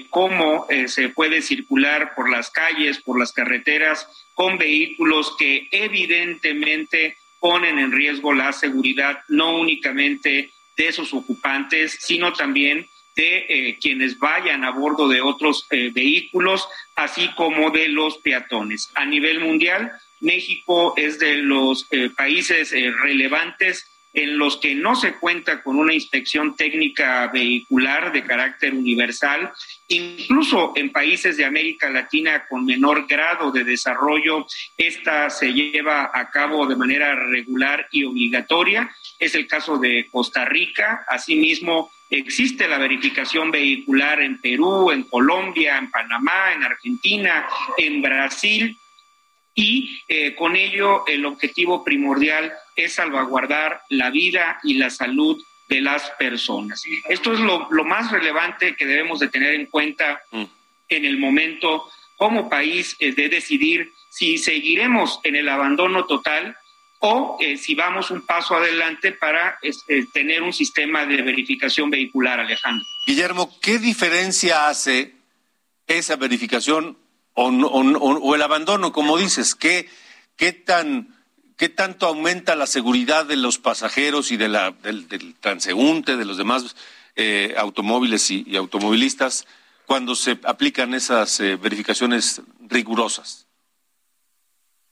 cómo se puede circular por las calles, por las carreteras con vehículos que evidentemente ponen en riesgo la seguridad no únicamente de esos ocupantes, sino también de eh, quienes vayan a bordo de otros eh, vehículos, así como de los peatones. A nivel mundial, México es de los eh, países relevantes en los que no se cuenta con una inspección técnica vehicular de carácter universal, incluso en países de América Latina con menor grado de desarrollo, esta se lleva a cabo de manera regular y obligatoria. Es el caso de Costa Rica, asimismo existe la verificación vehicular en Perú, en Colombia, en Panamá, en Argentina, en Brasil y eh, con ello el objetivo primordial es salvaguardar la vida y la salud de las personas. Esto es lo, más relevante que debemos de tener en cuenta mm. en el momento como país eh, de decidir si seguiremos en el abandono total o eh, si vamos un paso adelante para tener un sistema de verificación vehicular, Alejandro. Guillermo, ¿qué diferencia hace esa verificación o, el abandono, como dices, ¿qué, qué, tan, ¿qué tanto aumenta la seguridad de los pasajeros y de la, del, transeúnte, de los demás eh, automóviles y, automovilistas cuando se aplican esas eh, verificaciones rigurosas?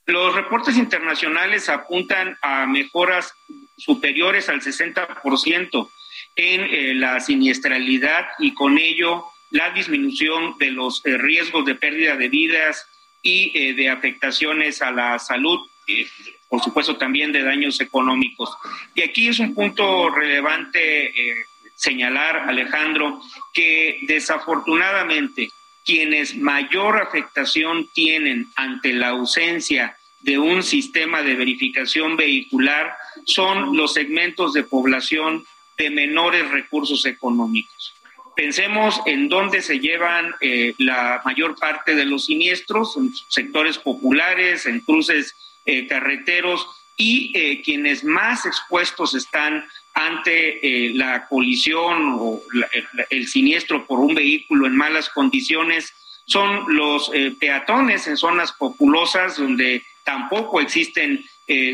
Los reportes internacionales apuntan a mejoras superiores al 60% en eh, la siniestralidad y con ello la disminución de los riesgos de pérdida de vidas y de afectaciones a la salud, eh, por supuesto también de daños económicos. Y aquí es un punto relevante señalar, Alejandro, que desafortunadamente quienes mayor afectación tienen ante la ausencia de un sistema de verificación vehicular son los segmentos de población de menores recursos económicos. Pensemos en dónde se llevan eh, la mayor parte de los siniestros, en sectores populares, en cruces eh, carreteros y eh, quienes más expuestos están ante la colisión o el, siniestro por un vehículo en malas condiciones son los peatones en zonas populosas donde tampoco existen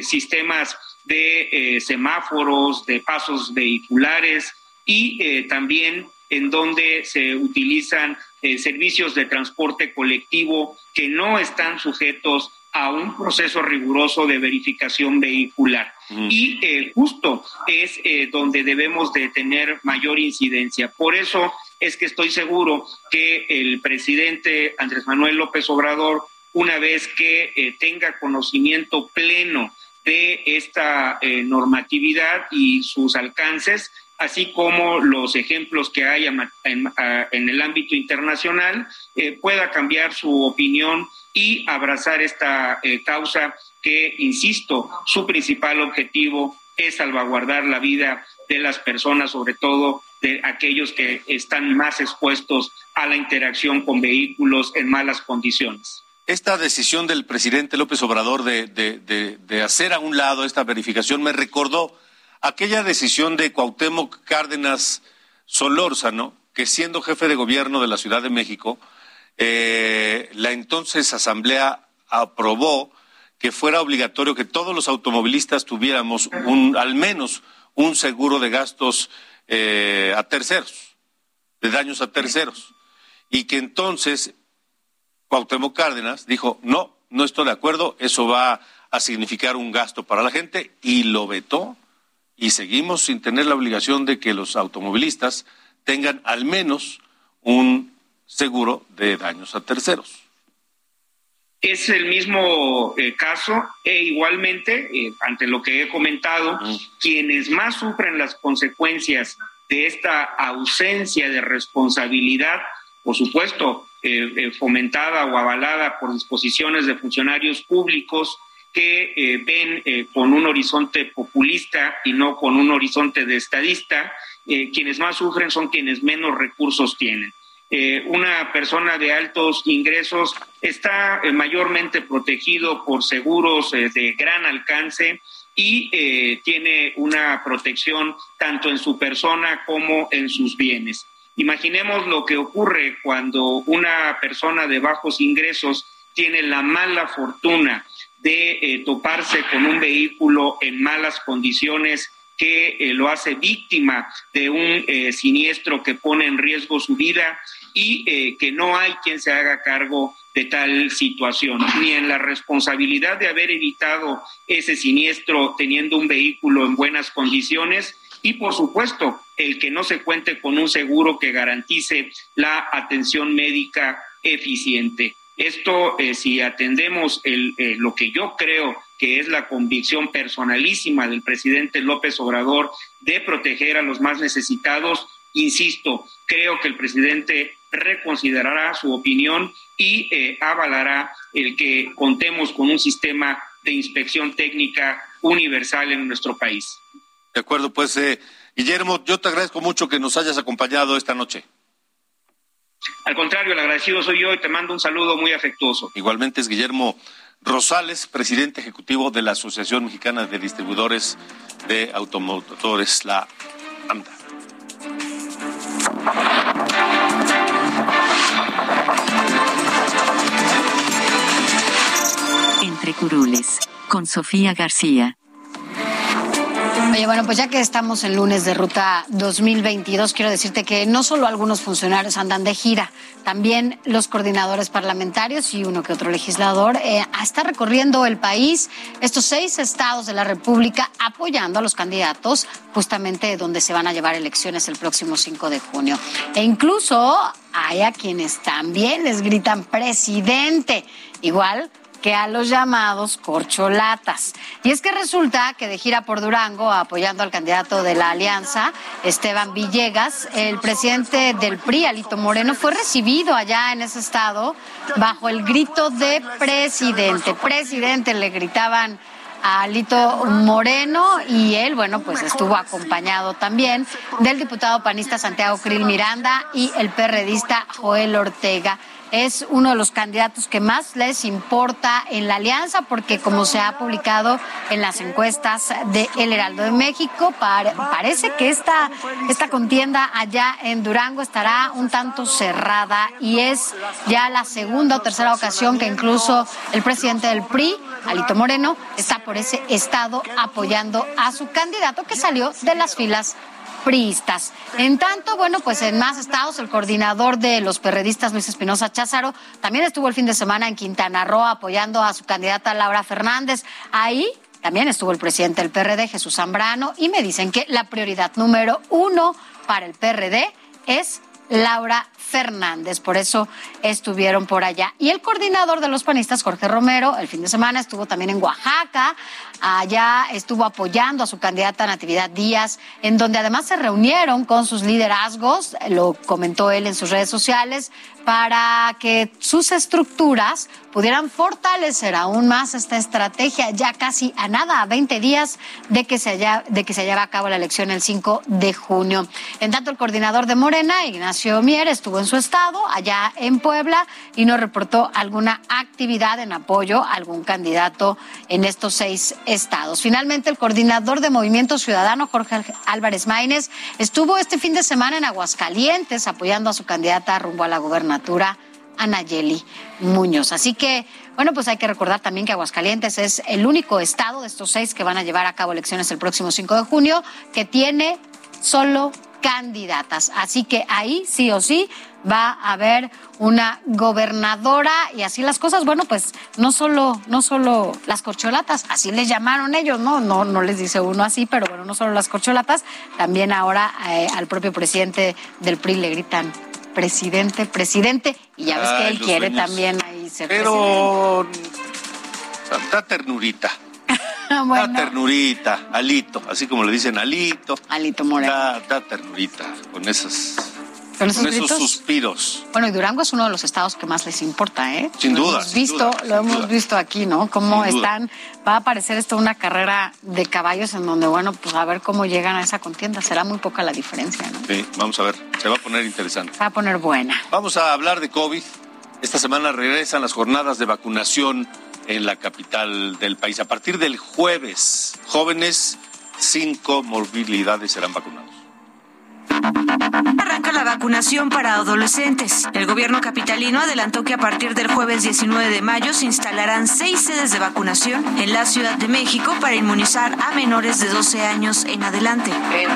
sistemas de semáforos, de pasos vehiculares y también en donde se utilizan eh, servicios de transporte colectivo que no están sujetos a un proceso riguroso de verificación vehicular. Y eh, justo es eh, donde debemos de tener mayor incidencia. Por eso es que estoy seguro que el presidente Andrés Manuel López Obrador, una vez que tenga conocimiento pleno de esta normatividad y sus alcances, así como los ejemplos que hay en, el ámbito internacional, eh, pueda cambiar su opinión y abrazar esta eh, causa que, insisto, su principal objetivo es salvaguardar la vida de las personas, sobre todo de aquellos que están más expuestos a la interacción con vehículos en malas condiciones. Esta decisión del presidente López Obrador de, de hacer a un lado esta verificación me recordó aquella decisión de Cuauhtémoc Cárdenas Solórzano, que siendo jefe de gobierno de la Ciudad de México, eh, la entonces Asamblea aprobó que fuera obligatorio que todos los automovilistas tuviéramos un, al menos un seguro de gastos eh, a terceros, de daños a terceros, y que entonces Cuauhtémoc Cárdenas dijo, no, no estoy de acuerdo, eso va a significar un gasto para la gente y lo vetó y seguimos sin tener la obligación de que los automovilistas tengan al menos un seguro de daños a terceros. Es el mismo eh, caso e igualmente, eh, ante lo que he comentado, quienes más sufren las consecuencias de esta ausencia de responsabilidad, por supuesto, eh, fomentada o avalada por disposiciones de funcionarios públicos que ven con un horizonte populista y no con un horizonte de estadista, quienes más sufren son quienes menos recursos tienen. Eh, una persona de altos ingresos está eh, mayormente protegido por seguros eh, de gran alcance y tiene una protección tanto en su persona como en sus bienes. Imaginemos lo que ocurre cuando una persona de bajos ingresos tiene la mala fortuna de toparse con un vehículo en malas condiciones que lo hace víctima de un siniestro que pone en riesgo su vida y eh, que no hay quien se haga cargo de tal situación, ni en la responsabilidad de haber evitado ese siniestro teniendo un vehículo en buenas condiciones y por supuesto el que no se cuente con un seguro que garantice la atención médica eficiente. Esto, eh, si atendemos el, eh, lo que yo creo que es la convicción personalísima del presidente López Obrador de proteger a los más necesitados, insisto, creo que el presidente reconsiderará su opinión y eh, avalará el que contemos con un sistema de inspección técnica universal en nuestro país. De acuerdo, pues Guillermo, yo te agradezco mucho que nos hayas acompañado esta noche. Al contrario, el agradecido soy yo y te mando un saludo muy afectuoso. Igualmente es Guillermo Rosales, presidente ejecutivo de la Asociación Mexicana de Distribuidores de Automotores, la AMDA. Entre curules, con Sofía García. Oye, bueno, pues ya que estamos en lunes de ruta 2022, quiero decirte que no solo algunos funcionarios andan de gira, también los coordinadores parlamentarios y uno que otro legislador eh, está recorriendo el país, estos seis estados de la República, apoyando a los candidatos justamente donde se van a llevar elecciones el próximo 5 de junio. E incluso hay a quienes también les gritan presidente, igual que a los llamados corcholatas. Y es que resulta que de gira por Durango, apoyando al candidato de la alianza, Esteban Villegas, el presidente del PRI, Alito Moreno, fue recibido allá en ese estado bajo el grito de presidente. Presidente, le gritaban a Alito Moreno y él, bueno, pues estuvo acompañado también del diputado panista Santiago Krill Miranda y el perredista Joel Ortega es uno de los candidatos que más les importa en la alianza porque como se ha publicado en las encuestas de El Heraldo de México, parece que esta, esta contienda allá en Durango estará un tanto cerrada y es ya la segunda o tercera ocasión que incluso el presidente del PRI, Alito Moreno, está por ese estado apoyando a su candidato que salió de las filas priistas. En tanto, bueno, pues en más estados, el coordinador de los perredistas, Luis Espinosa Cházaro, también estuvo el fin de semana en Quintana Roo apoyando a su candidata Laura Fernández. Ahí también estuvo el presidente del PRD, Jesús Zambrano, y me dicen que la prioridad número uno para el PRD es Laura Fernández. Por eso estuvieron por allá. Y el coordinador de los panistas, Jorge Romero, el fin de semana estuvo también en Oaxaca. Allá estuvo apoyando a su candidata Natividad Díaz, en donde además se reunieron con sus liderazgos, lo comentó él en sus redes sociales, para que sus estructuras pudieran fortalecer aún más esta estrategia, ya casi a nada, a 20 días de que se, haya, de que se a cabo la elección el 5 de junio. En tanto, el coordinador de Morena, Ignacio Mier, estuvo en su estado, allá en Puebla, y no reportó alguna actividad en apoyo a algún candidato en estos seis estados. Finalmente, el coordinador de Movimiento Ciudadano, Jorge Álvarez Maínez, estuvo este fin de semana en Aguascalientes apoyando a su candidata rumbo a la gobernatura Anayeli Muñoz. Así que, bueno, pues hay que recordar también que Aguascalientes es el único estado de estos seis que van a llevar a cabo elecciones el próximo 5 de junio que tiene solo candidatas. Así que ahí sí o sí va a haber una gobernadora y así las cosas. Bueno, pues no solo, no solo las corcholatas, así les llamaron ellos, ¿no? No, no les dice uno así, pero bueno, no solo las corcholatas, también ahora eh, al propio presidente del PRI le gritan presidente, presidente, y ya ves que él quiere también ahí ser Pero da ternurita. Da ternurita, alito, así como le dicen alito. Alito Moreno. Da, da ternurita con esas ¿Con esos con esos gritos? suspiros. Bueno, y Durango es uno de los estados que más les importa, ¿eh? Sin Lo duda, hemos sin visto, duda, lo hemos duda. visto aquí, ¿no? Cómo Sin duda. están, va a parecer esto una carrera de caballos en donde, bueno, pues a ver cómo llegan a esa contienda. Será muy poca la diferencia, ¿no? Sí, vamos a ver, se va a poner interesante. Se va a poner buena. Vamos a hablar de COVID. Esta semana regresan las jornadas de vacunación en la capital del país. A partir del jueves, jóvenes sin comorbilidades serán vacunados. Arranca la vacunación para adolescentes. El gobierno capitalino adelantó que a partir del jueves 19 de mayo se instalarán seis sedes de vacunación en la Ciudad de México para inmunizar a menores de 12 años en adelante. En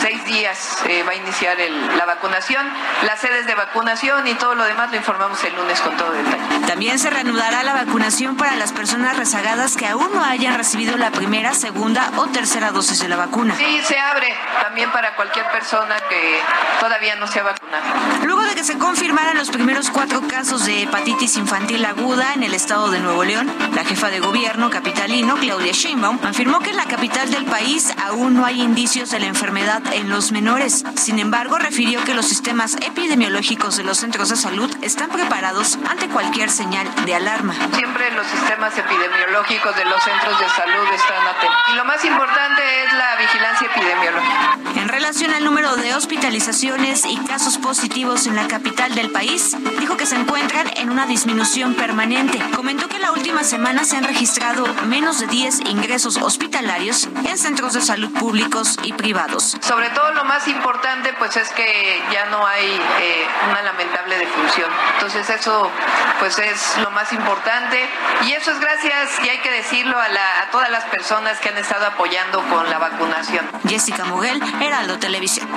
seis días eh, va a iniciar el- la vacunación, las sedes de vacunación y todo lo demás lo informamos el lunes con todo detalle. También se reanudará la vacunación para las personas rezagadas que aún no hayan recibido la primera, segunda o tercera dosis de la vacuna. Sí, se abre también para cualquier persona que todavía no se ha vacunado. Luego de que se confirmaran los primeros cuatro casos de hepatitis infantil aguda en el estado de Nuevo León, la jefa de gobierno capitalino, Claudia Sheinbaum, afirmó que en la capital del país aún no hay indicios de la enfermedad en los menores. Sin embargo, refirió que los sistemas epidemiológicos de los centros de salud están preparados ante cualquier señal de alarma. Siempre los sistemas epidemiológicos de los centros de salud están atentos. Y lo más importante es la vigilancia epidemiológica. En relación al número de hospitalizaciones y casos positivos en la capital del país, dijo que se encuentran en una disminución permanente. Comentó que la última semana se han registrado menos de 10 ingresos hospitalarios en centros de salud públicos y privados. Sobre todo lo más importante pues es que ya no hay eh, una lamentable defunción. Entonces eso pues es lo más importante y eso es gracias, y hay que decirlo, a, la- a todas las personas que han estado apoyando con la vacunación. Jessica Muguel, Heraldo Televisión.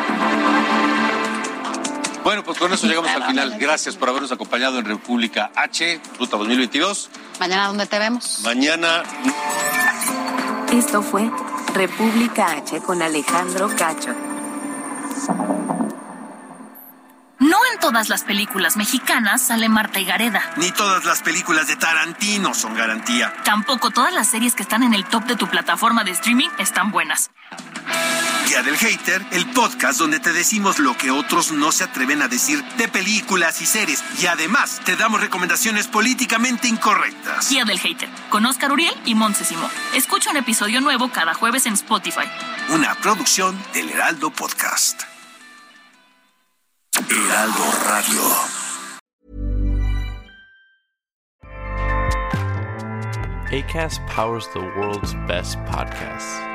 Bueno, pues con eso llegamos al final. Gracias por habernos acompañado en República H, Ruta 2022. Mañana, ¿dónde te vemos? Mañana Esto fue República H con Alejandro Cacho. No en todas las películas mexicanas sale Marta y Gareda. Ni todas las películas de Tarantino son garantía. Tampoco todas las series que están en el top de tu plataforma de streaming están buenas. Día del Hater, el podcast donde te decimos lo que otros no se atreven a decir de películas y series. Y además te damos recomendaciones políticamente incorrectas. Guía del Hater, con Oscar Uriel y Montse Simón. Escucha un episodio nuevo cada jueves en Spotify. Una producción del Heraldo Podcast. Heraldo Radio. ACAST powers the world's best podcasts.